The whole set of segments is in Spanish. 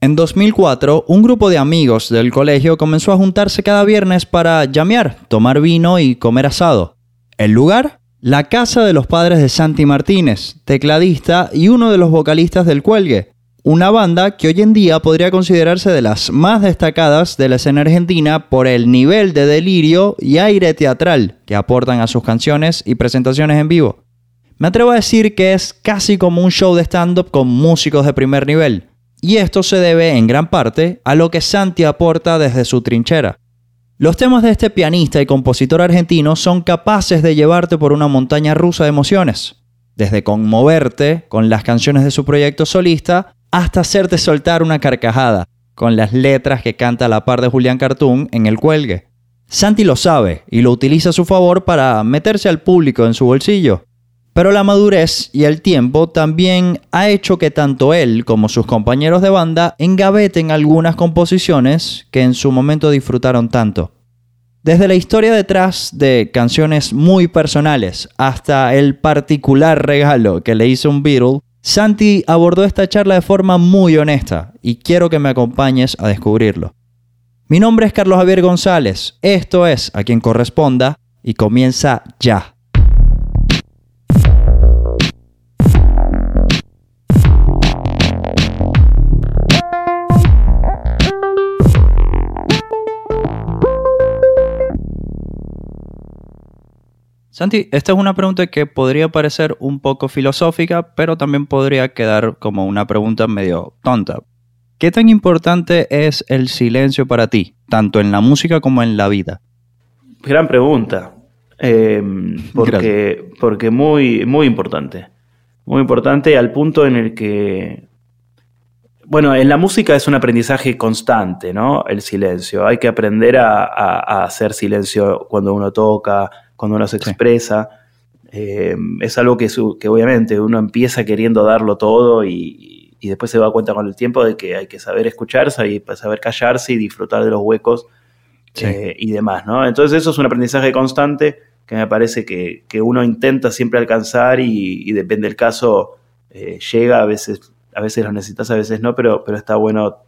En 2004, un grupo de amigos del colegio comenzó a juntarse cada viernes para llamear, tomar vino y comer asado. ¿El lugar? La casa de los padres de Santi Martínez, tecladista y uno de los vocalistas del Cuelgue, una banda que hoy en día podría considerarse de las más destacadas de la escena argentina por el nivel de delirio y aire teatral que aportan a sus canciones y presentaciones en vivo. Me atrevo a decir que es casi como un show de stand-up con músicos de primer nivel. Y esto se debe en gran parte a lo que Santi aporta desde su trinchera. Los temas de este pianista y compositor argentino son capaces de llevarte por una montaña rusa de emociones, desde conmoverte con las canciones de su proyecto solista hasta hacerte soltar una carcajada con las letras que canta a la par de Julián Cartoon en el cuelgue. Santi lo sabe y lo utiliza a su favor para meterse al público en su bolsillo. Pero la madurez y el tiempo también ha hecho que tanto él como sus compañeros de banda engaveten algunas composiciones que en su momento disfrutaron tanto. Desde la historia detrás de canciones muy personales hasta el particular regalo que le hizo un Beatle, Santi abordó esta charla de forma muy honesta y quiero que me acompañes a descubrirlo. Mi nombre es Carlos Javier González, esto es A quien corresponda y comienza ya. Santi, esta es una pregunta que podría parecer un poco filosófica, pero también podría quedar como una pregunta medio tonta. ¿Qué tan importante es el silencio para ti, tanto en la música como en la vida? Gran pregunta, eh, porque, porque muy, muy importante. Muy importante al punto en el que bueno, en la música es un aprendizaje constante, ¿no? El silencio. Hay que aprender a, hacer silencio cuando uno toca, cuando uno se expresa. Eh, es algo que, que, obviamente uno empieza queriendo darlo todo y, después se da cuenta con el tiempo de que hay que saber escucharse y saber callarse y disfrutar de los huecos eh, y demás, ¿no? Entonces eso es un aprendizaje constante que me parece que, uno intenta siempre alcanzar y, depende del caso, eh, llega, a veces, a veces lo necesitas, a veces no, pero, pero está bueno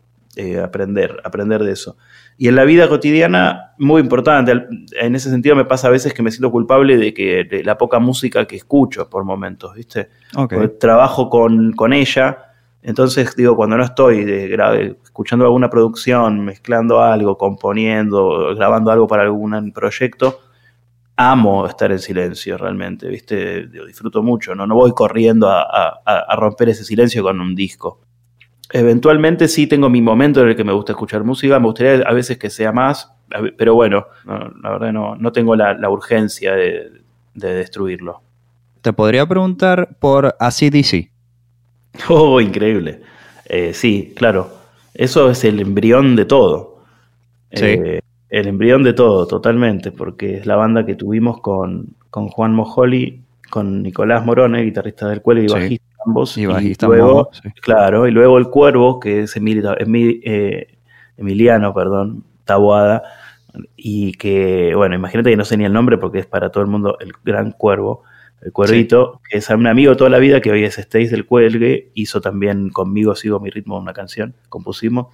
aprender, aprender de eso. Y en la vida cotidiana, muy importante. En ese sentido me pasa a veces que me siento culpable de que de la poca música que escucho por momentos, ¿viste? trabajo con, con, ella, entonces digo, cuando no estoy de, escuchando alguna producción, mezclando algo, componiendo, grabando algo para algún proyecto, amo estar en silencio realmente, ¿viste? disfruto mucho, ¿no? No voy corriendo a, a romper ese silencio con un disco. Eventualmente sí tengo mi momento en el que me gusta escuchar música, me gustaría a veces que sea más, pero bueno, la verdad no, no tengo la, urgencia de, destruirlo. Te podría preguntar por ACDC. Oh, increíble. Eh, sí, claro. Eso es el embrión de todo. Sí. Eh, el embrión de todo, totalmente, porque es la banda que tuvimos con, con Juan Mojoli, con Nicolás Morone, guitarrista del Cuello y bajista ambos. Y, luego, claro, y luego el Cuervo, que es eh, Emiliano, perdón, Taboada, y que, bueno, imagínate que no sé ni el nombre porque es para todo el mundo el Gran Cuervo, el Cuervito, que es un amigo toda la vida que hoy es Stace del Cuelgue, hizo también conmigo Sigo mi ritmo una canción, compusimos.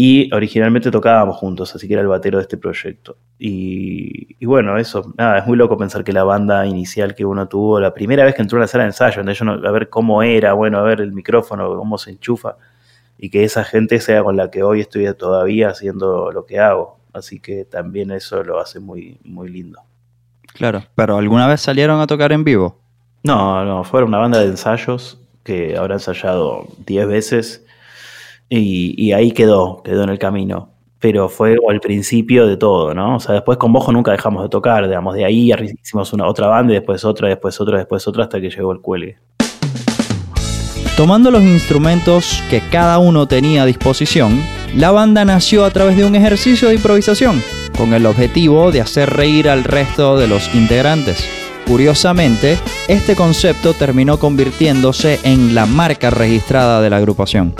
Y originalmente tocábamos juntos, así que era el batero de este proyecto. Y, bueno, eso, nada, es muy loco pensar que la banda inicial que uno tuvo, la primera vez que entró a la sala de ensayo, a ver cómo era, bueno, a ver el micrófono, cómo se enchufa, y que esa gente sea con la que hoy estoy todavía haciendo lo que hago. Así que también eso lo hace muy, muy lindo. Claro, pero ¿alguna vez salieron a tocar en vivo? No, no, fueron una banda de ensayos que habrá ensayado 10 veces y, ahí quedó, quedó en el camino. Pero fue al principio de todo, ¿no? O sea, después con Bojo nunca dejamos de tocar, digamos, de ahí hicimos una otra banda y después otra, después otra, después otra, hasta que llegó el cuelgue. Tomando los instrumentos que cada uno tenía a disposición, la banda nació a través de un ejercicio de improvisación, con el objetivo de hacer reír al resto de los integrantes. Curiosamente, este concepto terminó convirtiéndose en la marca registrada de la agrupación.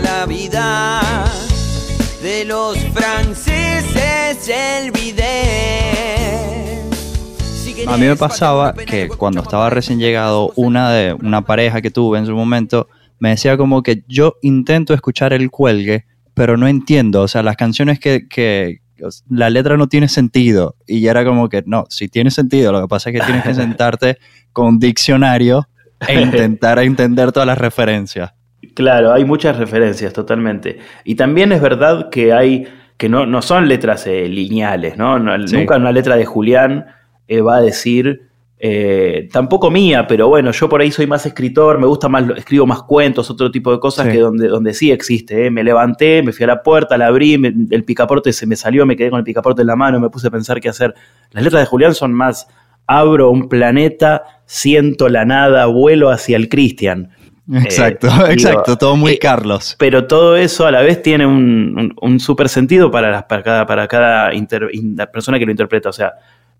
La vida de los franceses el bidet. A mí me pasaba que cuando estaba recién llegado, una de una pareja que tuve en su momento me decía como que yo intento escuchar el cuelgue, pero no entiendo. O sea, las canciones que, que la letra no tiene sentido. Y era como que, no, sí tiene sentido. Lo que pasa es que tienes que sentarte con un diccionario e intentar entender todas las referencias. Claro, hay muchas referencias, totalmente. Y también es verdad que hay, que no, no son letras eh, lineales, ¿no? Nunca una letra de Julián eh, va a decir, eh, tampoco mía, pero bueno, yo por ahí soy más escritor, me gusta más, escribo más cuentos, otro tipo de cosas que donde, donde sí existe. Me levanté, me fui a la puerta, la abrí, el picaporte se me salió, me quedé con el picaporte en la mano, me puse a pensar qué hacer. Las letras de Julián son más, abro un planeta, siento la nada, vuelo hacia el Cristian. Exacto, exacto, todo muy Carlos. Pero todo eso a la vez tiene un, un, super sentido para, para cada, para cada persona que lo interpreta. O sea,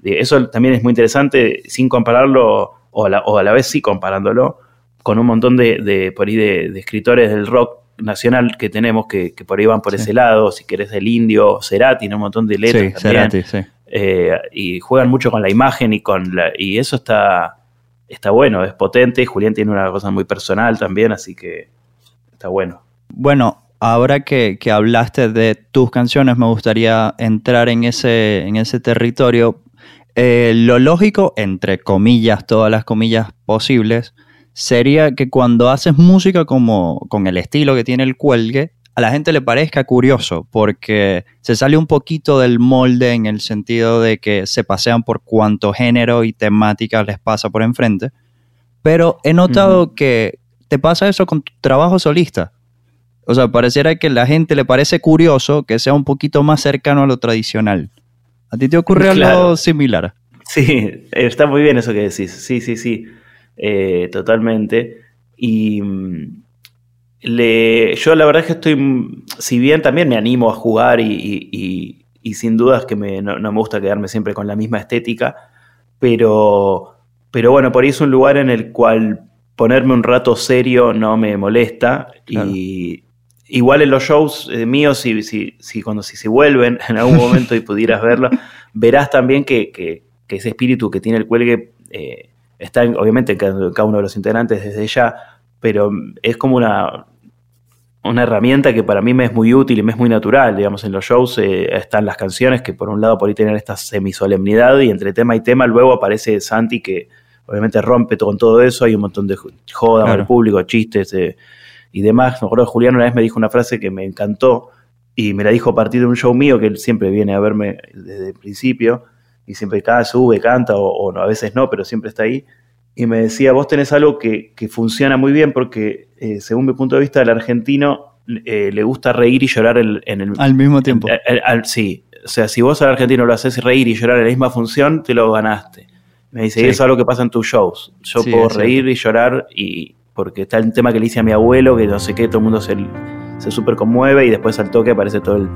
eso también es muy interesante, sin compararlo, o a la, o a la vez sí comparándolo, con un montón de, por ahí de, escritores del rock nacional que tenemos que, por ahí van por ese lado, si querés del indio, Cerati, un montón de letras sí, también. sí. Eh, y juegan mucho con la imagen y con la, y eso está, está bueno, es potente. Julián tiene una cosa muy personal también, así que está bueno. Bueno, ahora que, hablaste de tus canciones, me gustaría entrar en ese, en ese territorio. Eh, lo lógico, entre comillas, todas las comillas posibles, sería que cuando haces música como con el estilo que tiene el cuelgue, a la gente le parezca curioso, porque se sale un poquito del molde en el sentido de que se pasean por cuanto género y temática les pasa por enfrente. Pero he notado que te pasa eso con tu trabajo solista. O sea, pareciera que a la gente le parece curioso que sea un poquito más cercano a lo tradicional. ¿A ti te ocurre algo similar? Sí, está muy bien eso que decís. Sí, sí, sí. Eh, totalmente. Y mm, le, yo la verdad es que estoy, si bien también me animo a jugar y, sin dudas que me, no, me gusta quedarme siempre con la misma estética, pero, pero bueno, por ahí es un lugar en el cual ponerme un rato serio no me molesta y igual en los shows eh, míos, si, si, si, cuando si se vuelven en algún momento y pudieras verlo, verás también que, ese espíritu que tiene el cuelgue eh, está obviamente en cada uno de los integrantes desde ya, pero es como una, una herramienta que para mí me es muy útil y me es muy natural. Digamos, en los shows eh, están las canciones que por un lado por ahí tienen esta semisolemnidad y entre tema y tema luego aparece Santi que obviamente rompe con todo eso. Hay un montón de joda con el público, chistes eh, y demás. Me acuerdo que Julián una vez me dijo una frase que me encantó y me la dijo a partir de un show mío que él siempre viene a verme desde el principio y siempre cada sube, canta o, a veces no, pero siempre está ahí y me decía, vos tenés algo que, funciona muy bien porque, eh, según mi punto de vista, el argentino eh, le gusta reír y llorar en el... Al mismo tiempo. sí, o sea, si vos al argentino lo haces reír y llorar en la misma función, te lo ganaste. Me dice, eso es algo que pasa en tus shows. Yo puedo reír y llorar y porque está el tema que le hice a mi abuelo, que no sé qué, todo el mundo se, se súper conmueve y después al toque aparece todo el,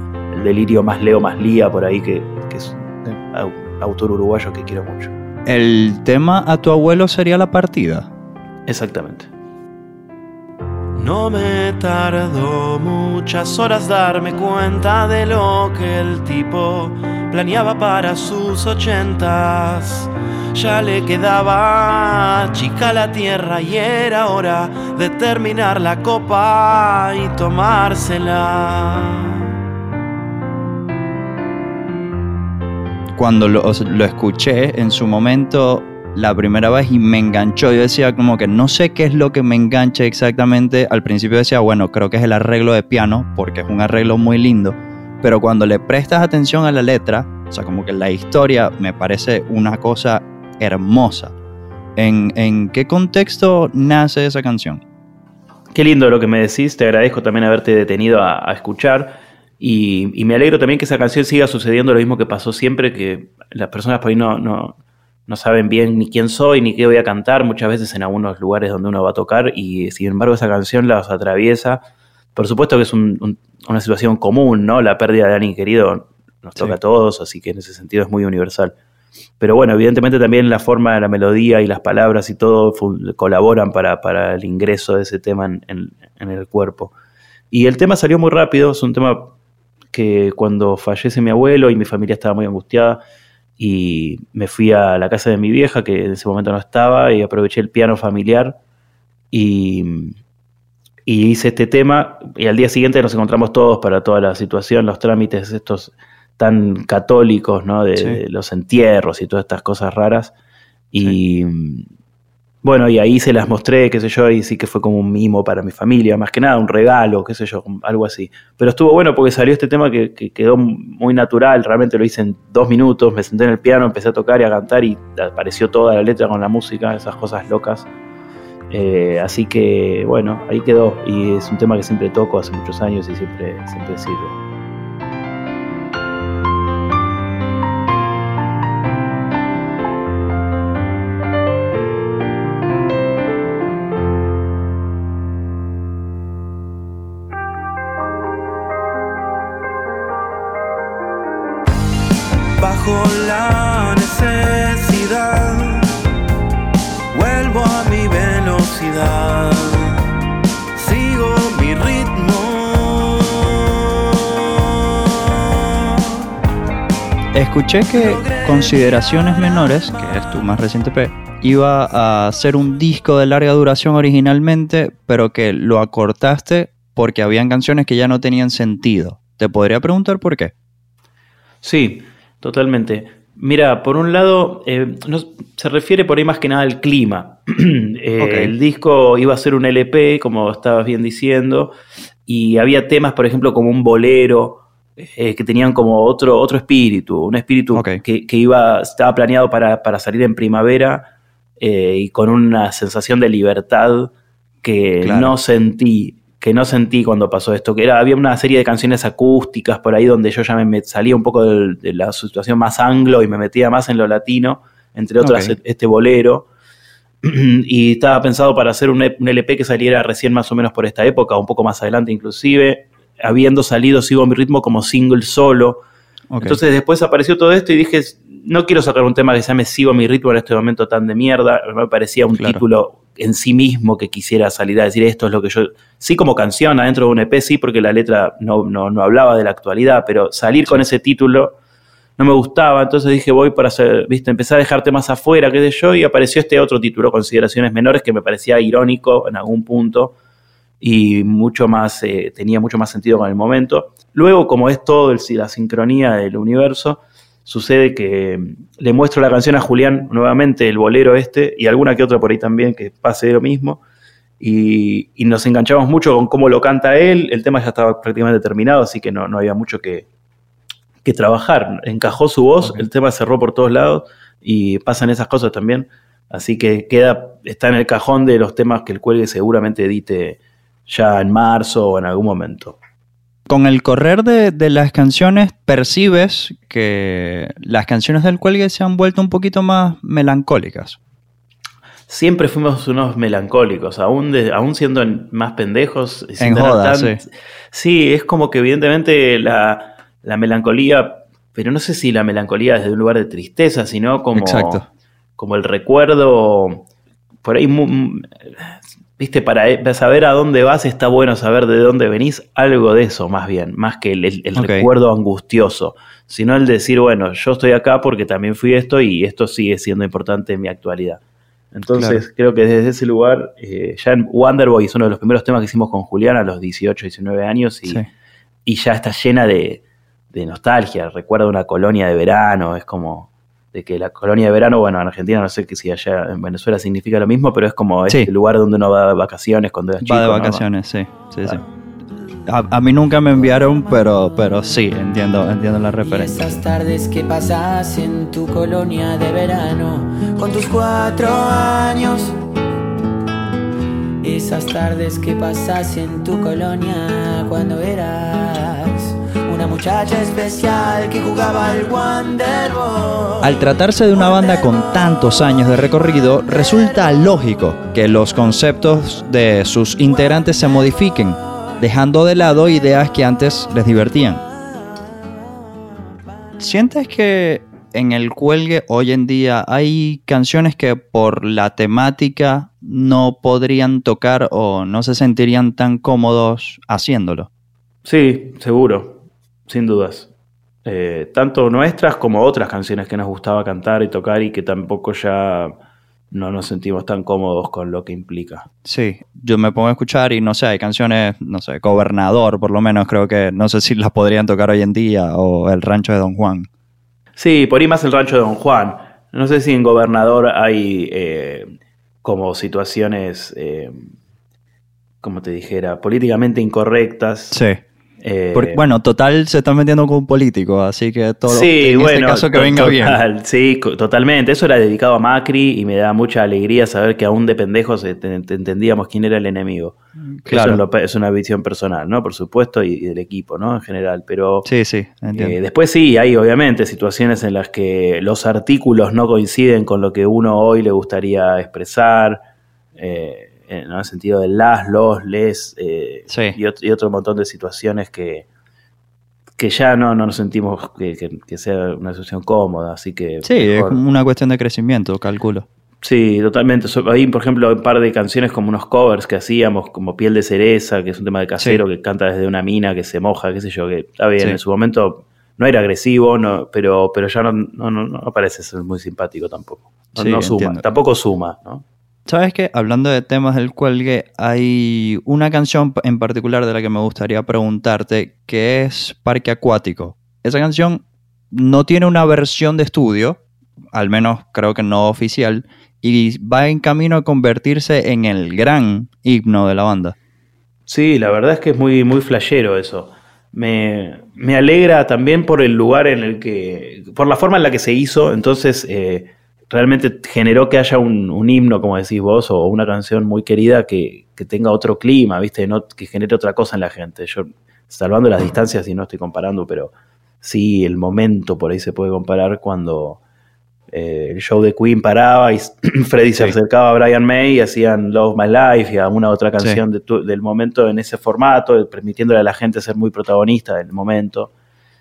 delirio más Leo, más Lía por ahí, que, que es un autor uruguayo que quiero mucho. El tema a tu abuelo sería la partida. Exactamente. No me tardó muchas horas darme cuenta de lo que el tipo planeaba para sus ochentas. Ya le quedaba chica la tierra y era hora de terminar la copa y tomársela. Cuando lo, escuché en su momento la primera vez y me enganchó. Yo decía como que no sé qué es lo que me engancha exactamente. Al principio decía, bueno, creo que es el arreglo de piano, porque es un arreglo muy lindo. Pero cuando le prestas atención a la letra, o sea, como que la historia me parece una cosa hermosa. ¿En, qué contexto nace esa canción? Qué lindo lo que me decís, te agradezco también haberte detenido a escuchar. Y, me alegro también que esa canción siga sucediendo lo mismo que pasó siempre, que las personas por ahí no, no, no, saben bien ni quién soy ni qué voy a cantar, muchas veces en algunos lugares donde uno va a tocar, y sin embargo esa canción las atraviesa. Por supuesto que es una situación común, ¿no? La pérdida de alguien querido nos toca a todos, así que en ese sentido es muy universal. Pero bueno, evidentemente también la forma de la melodía y las palabras y todo colaboran para, para, el ingreso de ese tema en, en el cuerpo. Y el tema salió muy rápido, es un tema que cuando fallece mi abuelo y mi familia estaba muy angustiada, y me fui a la casa de mi vieja, que en ese momento no estaba, y aproveché el piano familiar y, hice este tema. Y al día siguiente nos encontramos todos para toda la situación, los trámites estos tan católicos, ¿no? De, los entierros y todas estas cosas raras. Y, bueno, y ahí se las mostré, qué sé yo, y sí que fue como un mimo para mi familia, más que nada un regalo, qué sé yo, algo así. Pero estuvo bueno porque salió este tema que, quedó muy natural, realmente lo hice en dos minutos, me senté en el piano, empecé a tocar y a cantar y apareció toda la letra con la música, esas cosas locas. Eh, así que bueno, ahí quedó y es un tema que siempre toco hace muchos años y siempre, siempre sirve. Escuché que Consideraciones Menores, que es tu más reciente P, iba a ser un disco de larga duración originalmente, pero que lo acortaste porque habían canciones que ya no tenían sentido. ¿Te podría preguntar por qué? Sí, totalmente. Mira, por un lado, eh, se refiere por ahí más que nada al clima. Eh, el disco iba a ser un LP, como estabas bien diciendo, y había temas, por ejemplo, como un bolero, eh, que tenían como otro, otro espíritu, un espíritu que, iba, estaba planeado para, salir en primavera y con una sensación de libertad que no sentí que no sentí cuando pasó esto, que era, había una serie de canciones acústicas por ahí donde yo ya me, salía un poco de, la situación más anglo y me metía más en lo latino, entre otras este bolero, y estaba pensado para hacer un, un, LP que saliera recién más o menos por esta época, un poco más adelante inclusive, habiendo salido Sigo mi ritmo como single solo. Entonces después apareció todo esto y dije, no quiero sacar un tema que se llame Sigo mi ritmo en este momento tan de mierda. Me parecía un título en sí mismo que quisiera salir a decir esto es lo que yo... Sí como canción adentro de un EP, sí, porque la letra no, no, hablaba de la actualidad, pero salir con ese título no me gustaba, entonces dije voy para hacer, viste, empecé a dejarte más afuera, qué sé yo, y apareció este otro título, Consideraciones Menores, que me parecía irónico en algún punto, y mucho más, eh, tenía mucho más sentido con el momento. Luego, como es todo el, la sincronía del universo, sucede que mm, le muestro la canción a Julián nuevamente, el bolero este, y alguna que otra por ahí también que pase lo mismo. Y, nos enganchamos mucho con cómo lo canta él. El tema ya estaba prácticamente terminado, así que no, había mucho que, que, trabajar. Encajó su voz, el tema cerró por todos lados y pasan esas cosas también. Así que queda, está en el cajón de los temas que el cuelgue seguramente edite ya en marzo o en algún momento. Con el correr de, las canciones, percibes que las canciones del cuelgue se han vuelto un poquito más melancólicas. Siempre fuimos unos melancólicos, aún, aún siendo más pendejos. En joda, sí. Sí, es como que evidentemente la, melancolía, pero no sé si la melancolía desde un lugar de tristeza, sino como, como el recuerdo, por ahí Viste, para, saber a dónde vas está bueno saber de dónde venís, algo de eso más bien, más que el, recuerdo angustioso, sino el decir, bueno, yo estoy acá porque también fui esto y esto sigue siendo importante en mi actualidad. Entonces creo que desde ese lugar, eh, ya en Wonderboy es uno de los primeros temas que hicimos con Julián a los 18, 19 años y, y ya está llena de, de nostalgia, recuerda una colonia de verano, es como de que la colonia de verano, bueno, en Argentina no sé si allá en Venezuela significa lo mismo, pero es como el lugar donde uno va de vacaciones cuando es chico. Va de vacaciones, sí, sí, sí. A, mí nunca me enviaron, pero, pero sí, entiendo, entiendo la referencia. Esas tardes que pasas en tu colonia de verano, con tus cuatro años. Esas tardes que pasas en tu colonia cuando eras una muchacha especial que jugaba al Wonderball. Al tratarse de una banda con tantos años de recorrido, resulta lógico que los conceptos de sus integrantes se modifiquen, dejando de lado ideas que antes les divertían. ¿Sientes que en el cuelgue hoy en día hay canciones que por la temática no podrían tocar o no se sentirían tan cómodos haciéndolo? Sí, seguro sin dudas. eh, tanto nuestras como otras canciones que nos gustaba cantar y tocar y que tampoco ya no nos sentimos tan cómodos con lo que implica. Sí, yo me pongo a escuchar y no sé, hay canciones, no sé, Gobernador, por lo menos creo que, no sé si las podrían tocar hoy en día, o El Rancho de Don Juan. Sí, por ahí más El Rancho de Don Juan. No sé si en Gobernador hay eh, como situaciones, eh, como te dijera, políticamente incorrectas. Sí. Eh, Porque, bueno, total se están metiendo con un político, así que todo Sí, en este bueno, caso que venga bien. Sí, totalmente. Eso era dedicado a Macri y me da mucha alegría saber que aún de pendejos te- te entendíamos quién era el enemigo. Claro. Eso es, lo pe- es una visión personal, ¿no? Por supuesto, y, y del equipo, ¿no? En general. Pero Sí, sí, entiendo. eh, después sí, hay obviamente situaciones en las que los artículos no coinciden con lo que uno hoy le gustaría expresar. eh, en el sentido de las, los, les, eh, Sí. y, ot- y otro montón de situaciones que, que ya no, no nos sentimos que, que- que sea una situación cómoda, así que... sí, es mejor. una cuestión de crecimiento, calculo. Sí, totalmente. So- Ahí, por ejemplo, un par de canciones como unos covers que hacíamos, como Piel de Cereza, que es un tema de casero que canta desde una mina que se moja, qué sé yo, que está bien, Sí. en su momento no era agresivo, no, pero, pero ya no, no, no, no parece ser muy simpático tampoco. No, Sí, no suma, entiendo. tampoco suma, ¿no? ¿Sabes qué? Hablando de temas del cuelgue, hay una canción en particular de la que me gustaría preguntarte, que es Parque Acuático. Esa canción no tiene una versión de estudio, al menos creo que no oficial, y va en camino a convertirse en el gran himno de la banda. Sí, la verdad es que es muy, muy flashero eso. Me, me alegra también por el lugar en el que, por la forma en la que se hizo, entonces eh, realmente generó que haya un, un himno, como decís vos, o una canción muy querida que, que tenga otro clima, ¿viste? No, que genere otra cosa en la gente. Yo, salvando las distancias y no estoy comparando, pero sí, el momento por ahí se puede comparar cuando eh, el show de Queen paraba y Freddy se acercaba a Brian May y hacían Love My Life y alguna otra canción de tu- del momento en ese formato, permitiéndole a la gente ser muy protagonista del momento.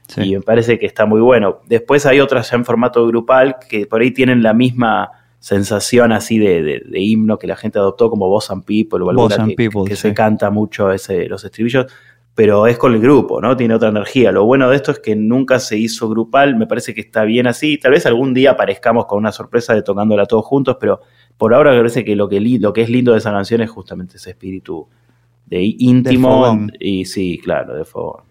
Sí. Y me parece que está muy bueno. Después hay otras ya en formato grupal que por ahí tienen la misma sensación así de, de- de himno que la gente adoptó como Boss and People o alguna que, People, que sí. se canta mucho ese, los estribillos, pero es con el grupo, ¿no? Tiene otra energía. Lo bueno de esto es que nunca se hizo grupal, me parece que está bien así. Tal vez algún día aparezcamos con una sorpresa de tocándola todos juntos, pero por ahora me parece que lo que, li- lo que es lindo de esa canción es justamente ese espíritu de íntimo. fogón. y sí, claro, de fogón.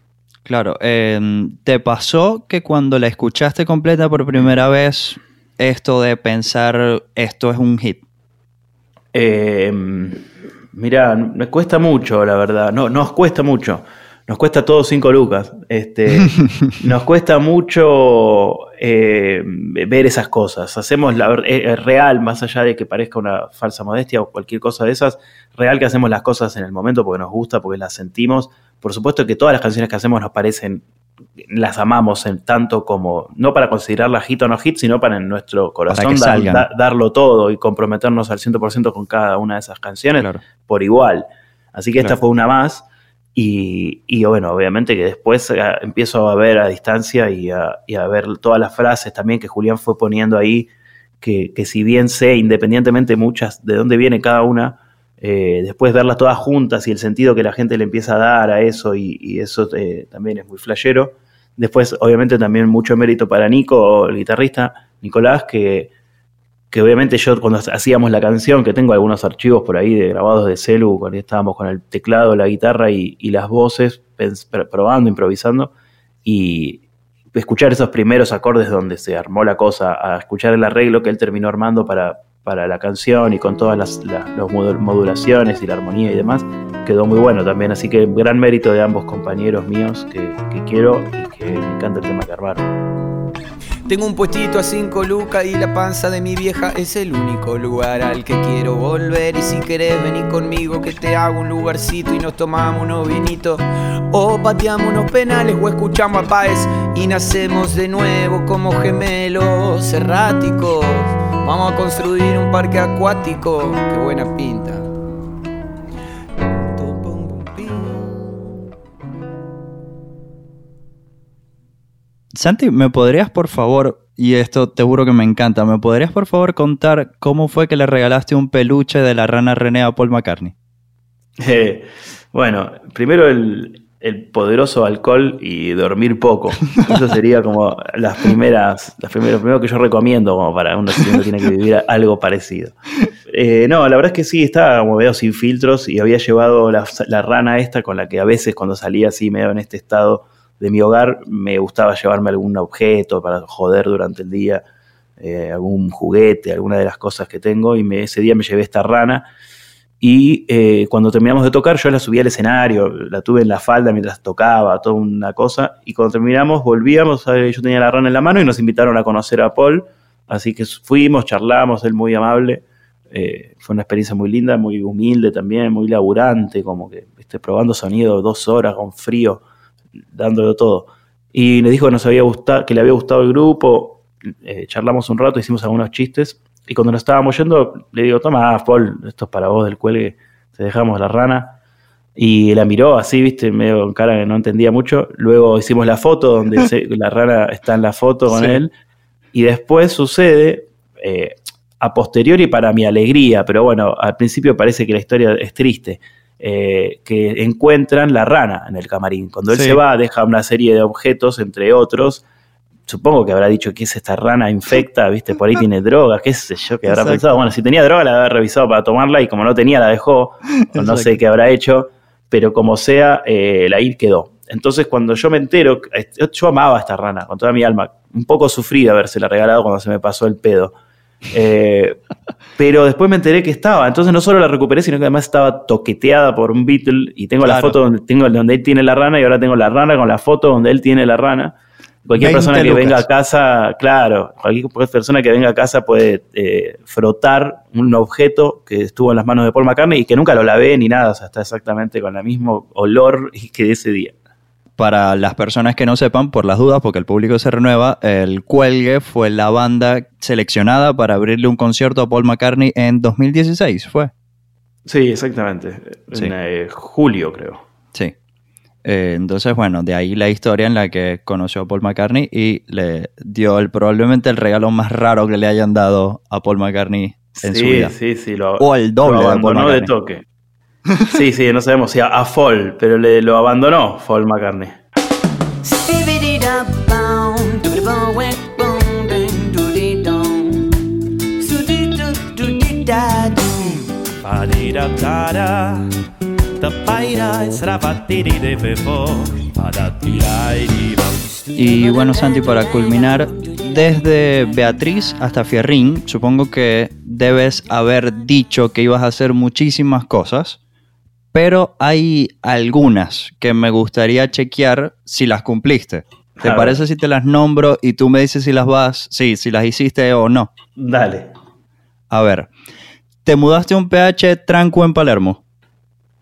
Claro, eh, ¿te pasó que cuando la escuchaste completa por primera vez, esto de pensar esto es un hit? Eh, mira, me cuesta mucho, la verdad. No, nos cuesta mucho. Nos cuesta todo cinco lucas. Este, nos cuesta mucho eh, ver esas cosas. Hacemos la eh, real, más allá de que parezca una falsa modestia o cualquier cosa de esas, real que hacemos las cosas en el momento porque nos gusta, porque las sentimos. Por supuesto que todas las canciones que hacemos nos parecen, las amamos en tanto como, no para considerarlas hit o no hit, sino para en nuestro corazón dar- da- darlo todo y comprometernos al 100% con cada una de esas canciones Claro. por igual. Así que esta fue una más. Y, bueno, obviamente que después eh, empiezo a ver a distancia y a, ver todas las frases también que Julián fue poniendo ahí, que, que si bien sé independientemente muchas de dónde viene cada una, eh, después verlas todas juntas y el sentido que la gente le empieza a dar a eso y, y eso eh, también es muy flashero. Después, obviamente, también mucho mérito para Nico, el guitarrista, Nicolás, que, que obviamente yo cuando hacíamos la canción, que tengo algunos archivos por ahí de grabados de celu, cuando estábamos con el teclado, la guitarra y, y las voces, probando, improvisando, y escuchar esos primeros acordes donde se armó la cosa, a escuchar el arreglo que él terminó armando para, para la canción y con todas las, las modulaciones y la armonía y demás, quedó muy bueno también. Así que gran mérito de ambos compañeros míos que, que quiero y que me encanta el tema que armaron. Tengo un puestito a cinco lucas y la panza de mi vieja es el único lugar al que quiero volver. Y si querés venir conmigo que te hago un lugarcito y nos tomamos unos vinitos. O pateamos unos penales o escuchamos a Páez y nacemos de nuevo como gemelos erráticos. Vamos a construir un parque acuático. Qué buena pinta. Santi, ¿me podrías por favor, y esto te juro que me encanta, ¿me podrías por favor contar cómo fue que le regalaste un peluche de la rana René a Paul McCartney? Eh, bueno, primero el, poderoso alcohol y dormir poco. Eso sería como las primeras, las primeras, primero que yo recomiendo como para uno que tiene que vivir algo parecido. Eh, no, la verdad es que sí, estaba como medio sin filtros y había llevado la, la, rana esta con la que a veces cuando salía así medio en este estado de mi hogar me gustaba llevarme algún objeto para joder durante el día, eh, algún juguete, alguna de las cosas que tengo y ese día me llevé esta rana y eh, cuando terminamos de tocar, yo la subí al escenario, la tuve en la falda mientras tocaba, toda una cosa. Y cuando terminamos, volvíamos, yo tenía la rana en la mano y nos invitaron a conocer a Paul. Así que fuimos, charlamos, él muy amable. Eh, fue una experiencia muy linda, muy humilde también, muy laburante, como que esté probando sonido dos horas con frío, dándolo todo. Y le dijo que, nos había gustado, que le había gustado el grupo. Eh, charlamos un rato, hicimos algunos chistes y cuando nos estábamos yendo, le digo, toma, Paul, esto es para vos del cuelgue, te dejamos la rana. Y la miró así, viste, medio con cara que no entendía mucho. Luego hicimos la foto donde la rana está en la foto con él. Y después sucede, eh, a posteriori para mi alegría, pero bueno, al principio parece que la historia es triste, eh, que encuentran la rana en el camarín. Cuando él se va, deja una serie de objetos, entre otros, supongo que habrá dicho que es esta rana infecta, viste, por ahí tiene droga, qué sé yo, que habrá pensado. Bueno, si tenía droga la había revisado para tomarla y como no tenía la dejó, no sé qué habrá hecho, pero como sea, eh, la ir quedó. Entonces cuando yo me entero, yo amaba a esta rana con toda mi alma, un poco sufrí de habérsela regalado cuando se me pasó el pedo. Eh, pero después me enteré que estaba. Entonces no solo la recuperé, sino que además estaba toqueteada por un Beatle. Y tengo la foto donde, tengo, donde él tiene la rana y ahora tengo la rana con la foto donde él tiene la rana. Cualquier persona que venga a casa, claro, cualquier persona que venga a casa puede eh, frotar un objeto que estuvo en las manos de Paul McCartney y que nunca lo lavé ni nada, o sea, está exactamente con el mismo olor que ese día. Para las personas que no sepan, por las dudas, porque el público se renueva, el Cuelgue fue la banda seleccionada para abrirle un concierto a Paul McCartney en 2016, ¿fue? Sí, exactamente. En eh, julio, creo. Sí. Eh, entonces, bueno, de ahí la historia en la que conoció a Paul McCartney y le dio el, probablemente el regalo más raro que le hayan dado a Paul McCartney en su vida. Sí, sí, lo, o el doble lo abandonó de, toque. Sí, sí, no sabemos si a, a Paul, pero le, lo abandonó Paul McCartney. Y bueno, Santi, para culminar, desde Beatriz hasta Fierrín, supongo que debes haber dicho que ibas a hacer muchísimas cosas, pero hay algunas que me gustaría chequear si las cumpliste. ¿Te parece si te las nombro y tú me dices si las vas, sí, si las hiciste o no? Dale. A ver, ¿te mudaste a un PH tranco en Palermo?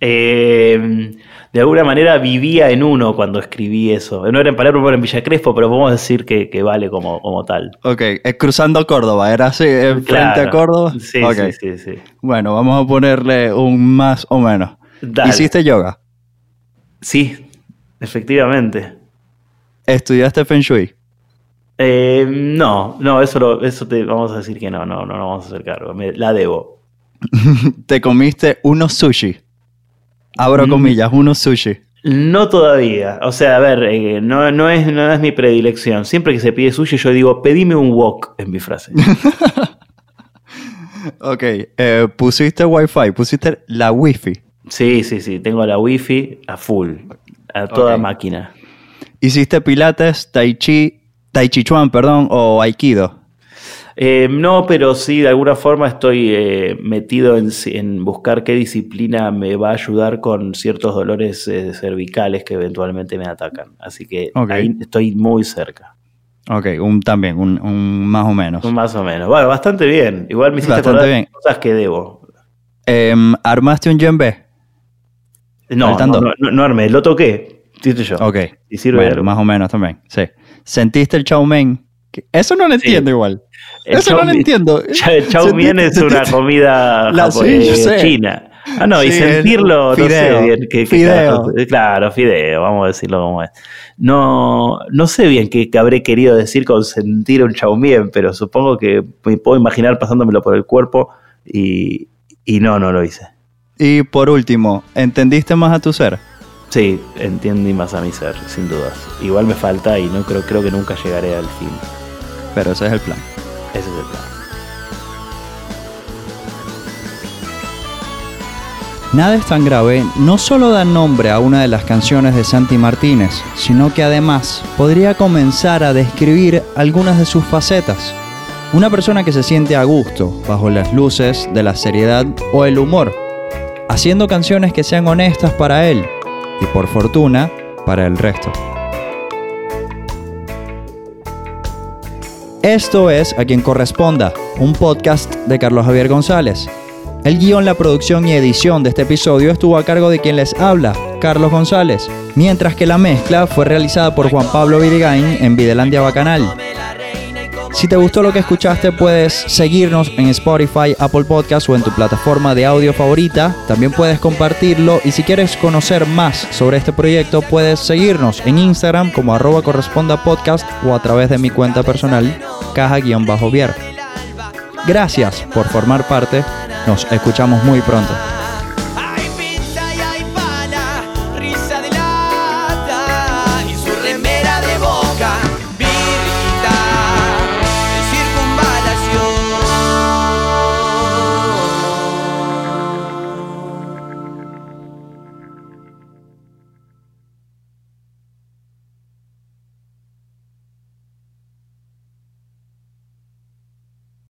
Eh, de alguna manera vivía en uno cuando escribí eso. No era en Palermo, era en Villa Crespo, pero podemos decir que, vale como, como tal. Ok, es cruzando Córdoba, ¿era así? ¿Frente a Córdoba? Sí, sí, sí, Bueno, vamos a ponerle un más o menos. ¿Hiciste yoga? Sí, efectivamente. ¿Estudiaste Feng Shui? Eh, no, no, eso, eso te vamos a decir que no, no, no, no vamos a hacer cargo. la debo. ¿Te comiste unos sushi? Abro mm. comillas, unos sushi. No todavía. O sea, a ver, eh, no, no, es, no es mi predilección. Siempre que se pide sushi, yo digo, pedime un wok en mi frase. ok, eh, pusiste wifi, pusiste la wifi. Sí, sí, sí, tengo la wifi a full, a toda máquina. ¿Hiciste pilates, tai chi, tai chi chuan, perdón, o aikido? Eh, no, pero sí, de alguna forma estoy eh, metido en, buscar qué disciplina me va a ayudar con ciertos dolores eh, cervicales que eventualmente me atacan. Así que ahí estoy muy cerca. Ok, un, también, un, más o menos. Un más o menos. Bueno, bastante bien. Igual me hiciste bastante bien. cosas que debo. Em, ¿Armaste un Gembe? No, no, no, no, armé, lo toqué. yo. Ok. Y sirve más o menos también, sí. ¿Sentiste el chow mein? Eso no lo entiendo igual. Eso no lo entiendo. Chow mein es una comida china. Ah, no, y sentirlo, no sé bien qué, fideo. claro, fideo, vamos a decirlo como es. No, no sé bien qué, habré querido decir con sentir un chow mein, pero supongo que me puedo imaginar pasándomelo por el cuerpo y, y no, no lo hice. Y por último, ¿entendiste más a tu ser? Sí, entiendo más a mi ser, sin dudas. Igual me falta y no creo, creo que nunca llegaré al fin. Pero ese es el plan. Ese es el plan. Nada es tan grave no solo da nombre a una de las canciones de Santi Martínez, sino que además podría comenzar a describir algunas de sus facetas. Una persona que se siente a gusto bajo las luces de la seriedad o el humor, haciendo canciones que sean honestas para él y por fortuna para el resto. Esto es A quien corresponda, un podcast de Carlos Javier González. El guion, la producción y edición de este episodio estuvo a cargo de quien les habla, Carlos González, mientras que la mezcla fue realizada por Juan Pablo Virigain en Videlandia Bacanal. Si te gustó lo que escuchaste, puedes seguirnos en Spotify, Apple Podcast o en tu plataforma de audio favorita. También puedes compartirlo y si quieres conocer más sobre este proyecto, puedes seguirnos en Instagram como arroba corresponda podcast o a través de mi cuenta personal, caja-vier. Gracias por formar parte nos escuchamos muy pronto.